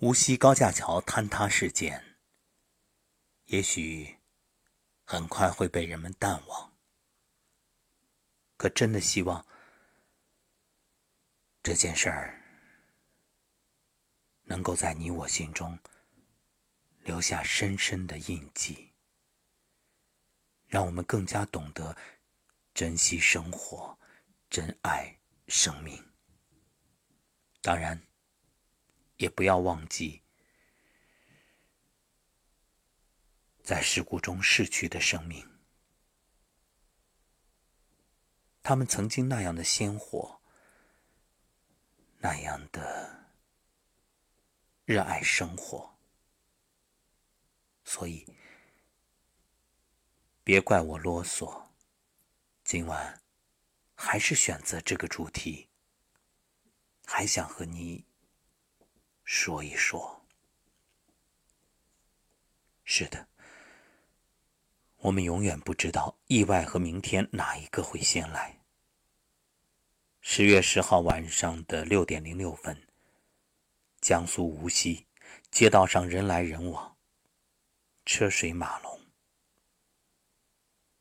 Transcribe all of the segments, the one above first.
无锡高架桥坍塌事件，也许很快会被人们淡忘。可真的希望这件事儿能够在你我心中留下深深的印记，让我们更加懂得珍惜生活，珍爱生命。当然。也不要忘记，在事故中逝去的生命，他们曾经那样的鲜活，那样的热爱生活，所以别怪我啰嗦。今晚还是选择这个主题，还想和你。说一说，是的，我们永远不知道意外和明天哪一个会先来。十月十号晚上的六点零六分，江苏无锡街道上人来人往，车水马龙，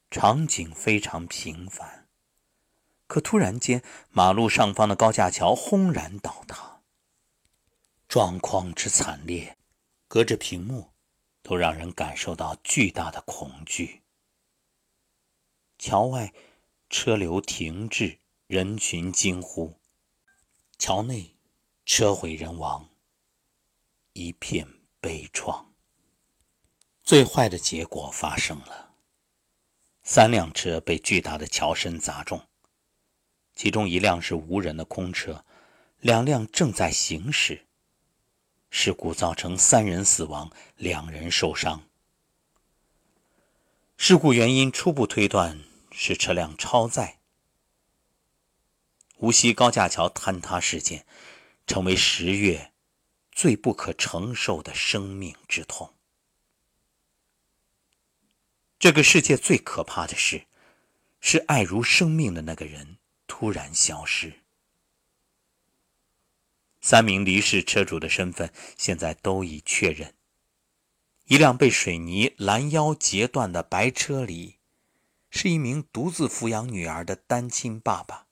场景非常平凡。可突然间，马路上方的高架桥轰然倒塌。状况之惨烈，隔着屏幕，都让人感受到巨大的恐惧。桥外车流停滞，人群惊呼；桥内车毁人亡，一片悲怆。最坏的结果发生了：三辆车被巨大的桥身砸中，其中一辆是无人的空车，两辆正在行驶。事故造成三人死亡，两人受伤。事故原因初步推断是车辆超载。无锡高架桥坍塌事件，成为十月最不可承受的生命之痛。这个世界最可怕的事，是爱如生命的那个人突然消失。三名离世车主的身份现在都已确认。一辆被水泥拦腰截断的白车里，是一名独自抚养女儿的单亲爸爸。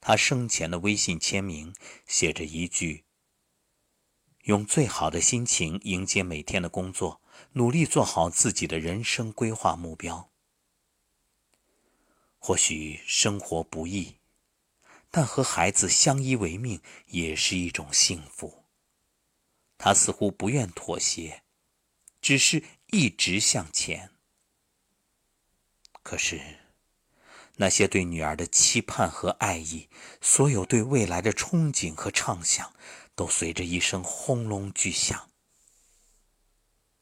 他生前的微信签名写着一句：“用最好的心情迎接每天的工作，努力做好自己的人生规划目标。”或许生活不易。但和孩子相依为命也是一种幸福。他似乎不愿妥协，只是一直向前。可是，那些对女儿的期盼和爱意，所有对未来的憧憬和畅想，都随着一声轰隆巨响，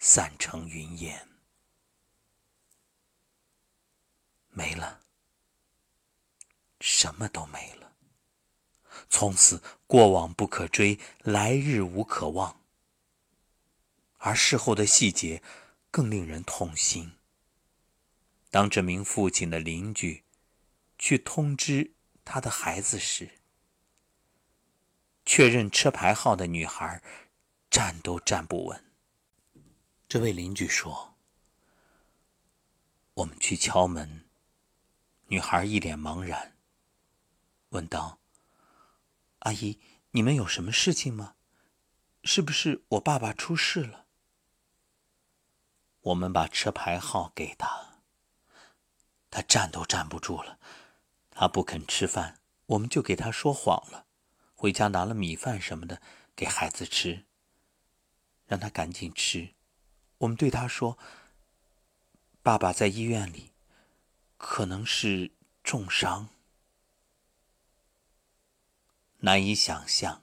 散成云烟，没了，什么都没了。从此，过往不可追，来日无可望。而事后的细节更令人痛心。当这名父亲的邻居去通知他的孩子时，确认车牌号的女孩站都站不稳。这位邻居说：“我们去敲门，女孩一脸茫然，问道。”阿姨，你们有什么事情吗？是不是我爸爸出事了？我们把车牌号给他，他站都站不住了，他不肯吃饭，我们就给他说谎了，回家拿了米饭什么的给孩子吃，让他赶紧吃。我们对他说：“爸爸在医院里，可能是重伤。”难以想象，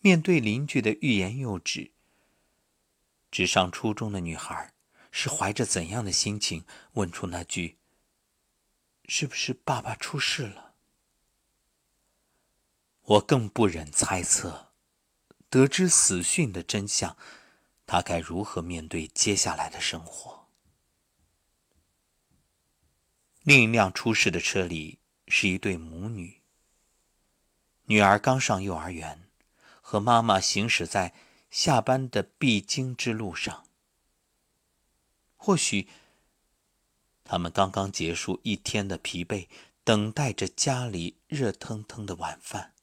面对邻居的欲言又止，只上初中的女孩是怀着怎样的心情问出那句：“是不是爸爸出事了？”我更不忍猜测，得知死讯的真相，他该如何面对接下来的生活？另一辆出事的车里是一对母女。女儿刚上幼儿园，和妈妈行驶在下班的必经之路上。或许，他们刚刚结束一天的疲惫，等待着家里热腾腾的晚饭。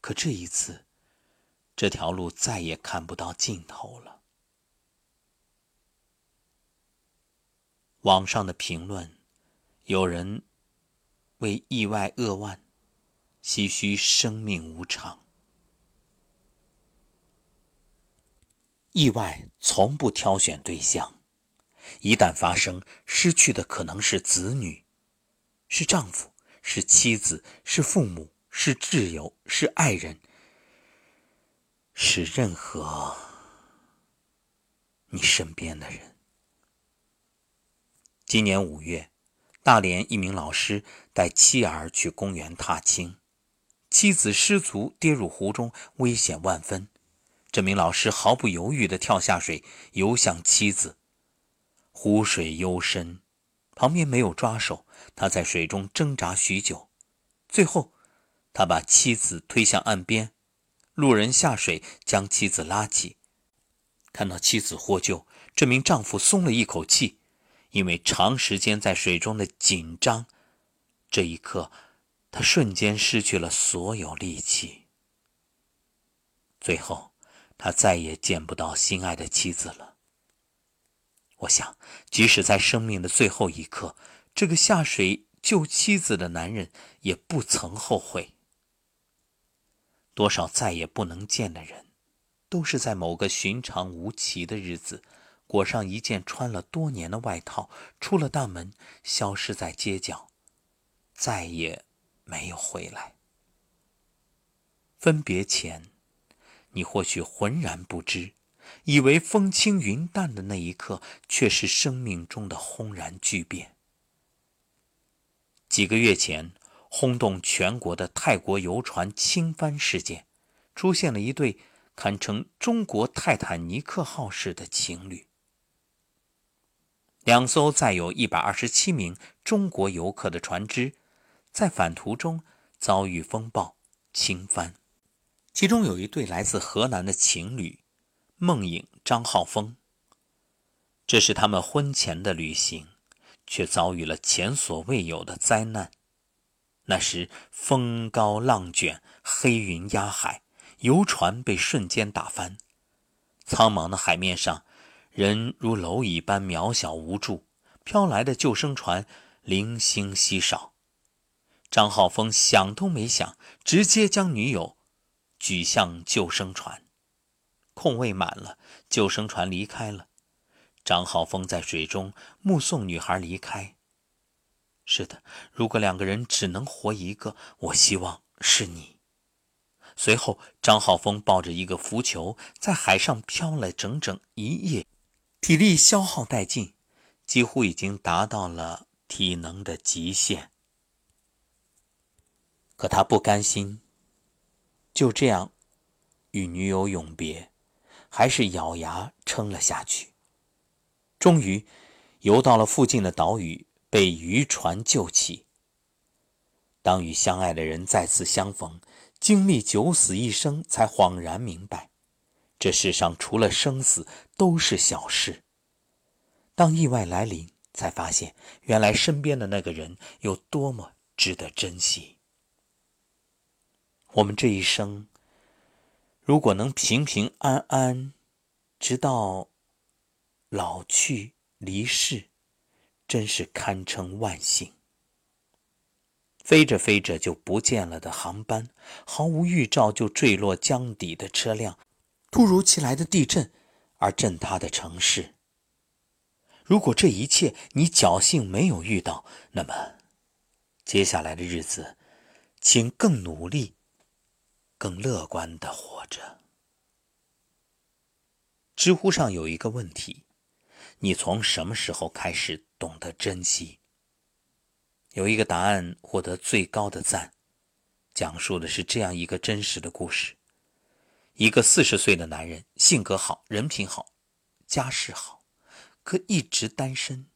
可这一次，这条路再也看不到尽头了。网上的评论，有人为意外扼腕，唏嘘生命无常。意外从不挑选对象，一旦发生，失去的可能是子女，是丈夫，是妻子，是父母，是挚友，是爱人，是任何你身边的人。今年五月，大连一名老师带妻儿去公园踏青，妻子失足跌入湖中，危险万分。这名老师毫不犹豫地跳下水，游向妻子。湖水幽深，旁边没有抓手，他在水中挣扎许久，最后，他把妻子推向岸边。路人下水将妻子拉起，看到妻子获救，这名丈夫松了一口气。因为长时间在水中的紧张，这一刻，他瞬间失去了所有力气。最后，他再也见不到心爱的妻子了。我想，即使在生命的最后一刻，这个下水救妻子的男人也不曾后悔。多少再也不能见的人，都是在某个寻常无奇的日子。裹上一件穿了多年的外套，出了大门，消失在街角，再也没有回来。分别前，你或许浑然不知，以为风轻云淡的那一刻，却是生命中的轰然巨变。几个月前，轰动全国的泰国游船倾翻事件，出现了一对堪称中国泰坦尼克号式的情侣。两艘载有一百二十七名中国游客的船只，在返途中遭遇风暴倾翻，其中有一对来自河南的情侣，孟颖、张浩峰。这是他们婚前的旅行，却遭遇了前所未有的灾难。那时风高浪卷，黑云压海，游船被瞬间打翻，苍茫的海面上。人如蝼蚁般渺小无助，飘来的救生船零星稀少。张浩峰想都没想，直接将女友举向救生船，空位满了，救生船离开了。张浩峰在水中目送女孩离开。是的，如果两个人只能活一个，我希望是你。随后，张浩峰抱着一个浮球在海上漂了整整一夜。体力消耗殆尽，几乎已经达到了体能的极限。可他不甘心，就这样与女友永别，还是咬牙撑了下去。终于游到了附近的岛屿，被渔船救起。当与相爱的人再次相逢，经历九死一生，才恍然明白。这世上除了生死，都是小事。当意外来临，才发现原来身边的那个人有多么值得珍惜。我们这一生，如果能平平安安，直到老去离世，真是堪称万幸。飞着飞着就不见了的航班，毫无预兆就坠落江底的车辆。突如其来的地震，而震塌的城市。如果这一切你侥幸没有遇到，那么接下来的日子，请更努力、更乐观的活着。知乎上有一个问题：你从什么时候开始懂得珍惜？有一个答案获得最高的赞，讲述的是这样一个真实的故事。一个四十岁的男人，性格好，人品好，家世好，可一直单身。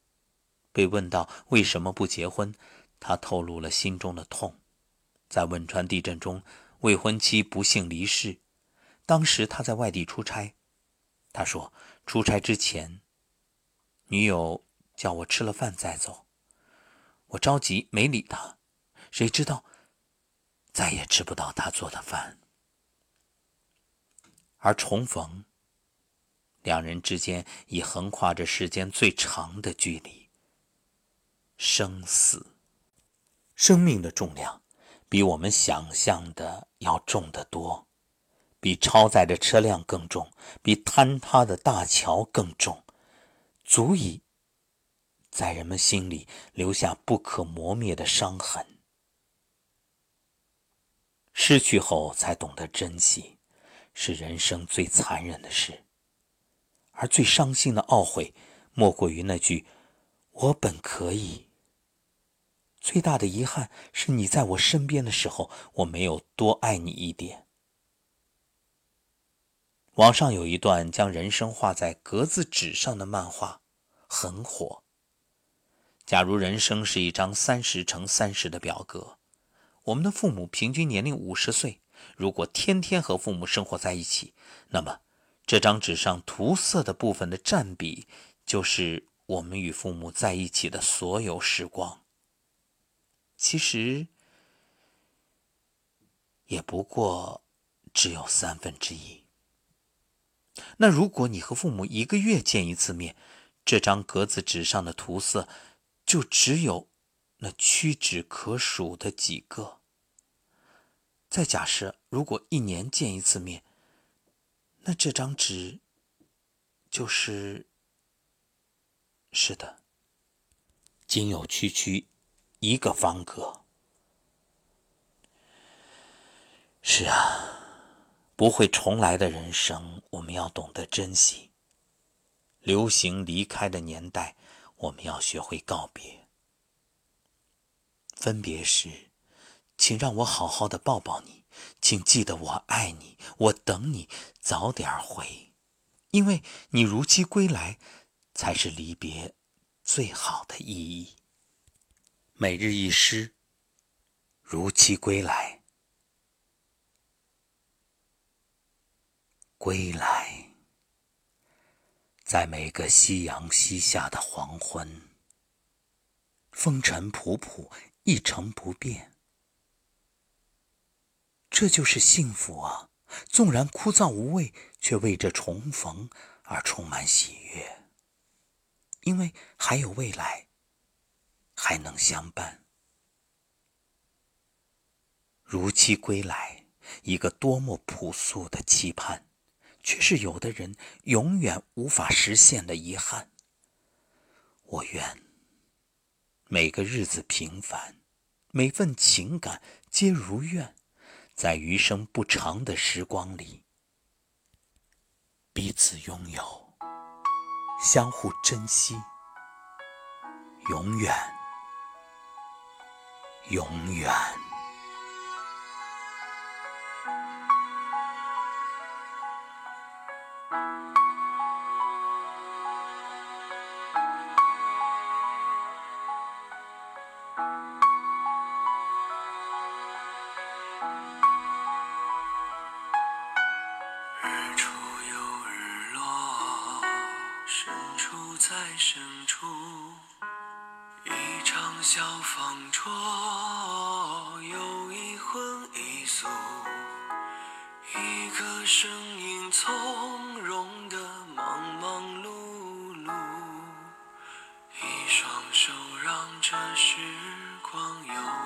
被问到为什么不结婚，他透露了心中的痛。在汶川地震中，未婚妻不幸离世，当时他在外地出差。他说，出差之前，女友叫我吃了饭再走。我着急没理他，谁知道再也吃不到他做的饭。而重逢，两人之间已横跨着时间最长的距离。生死，生命的重量。比我们想象的要重得多，比超载的车辆更重，比坍塌的大桥更重，足以在人们心里留下不可磨灭的伤痕。失去后才懂得珍惜，是人生最残忍的事。而最伤心的懊悔，莫过于那句“我本可以”。最大的遗憾是你在我身边的时候，我没有多爱你一点。网上有一段将人生画在格子纸上的漫画，很火。假如人生是一张三十乘三十的表格，我们的父母平均年龄五十岁，如果天天和父母生活在一起，那么这张纸上涂色的部分的占比，就是我们与父母在一起的所有时光。其实也不过只有三分之一。那如果你和父母一个月见一次面，这张格子纸上的涂色就只有那屈指可数的几个。再假设，如果一年见一次面，那这张纸就是是的，仅有区区。一个方格。是啊，不会重来的人生，我们要懂得珍惜。流行离开的年代，我们要学会告别。分别时，请让我好好的抱抱你，请记得我爱你，我等你早点回，因为你如期归来，才是离别最好的意义。每日一诗，如期归来。归来，在每个夕阳西下的黄昏，风尘仆仆，一成不变。这就是幸福啊！纵然枯燥无味，却为这重逢而充满喜悦，因为还有未来。还能相伴，如期归来，一个多么朴素的期盼，却是有的人永远无法实现的遗憾。我愿每个日子平凡，每份情感皆如愿，在余生不长的时光里，彼此拥有，相互珍惜，永远。永远。小方桌，有一荤一素，一个身影从容的忙忙碌碌，一双手让这时光有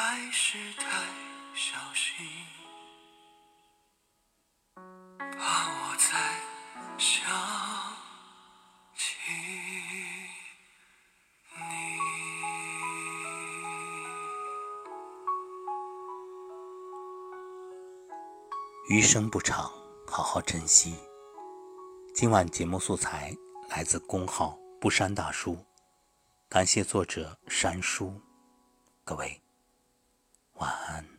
还是太小心怕我再想起你余生不长好好珍惜。今晚节目素材来自公号不删大叔感谢作者山叔。各位。晚安。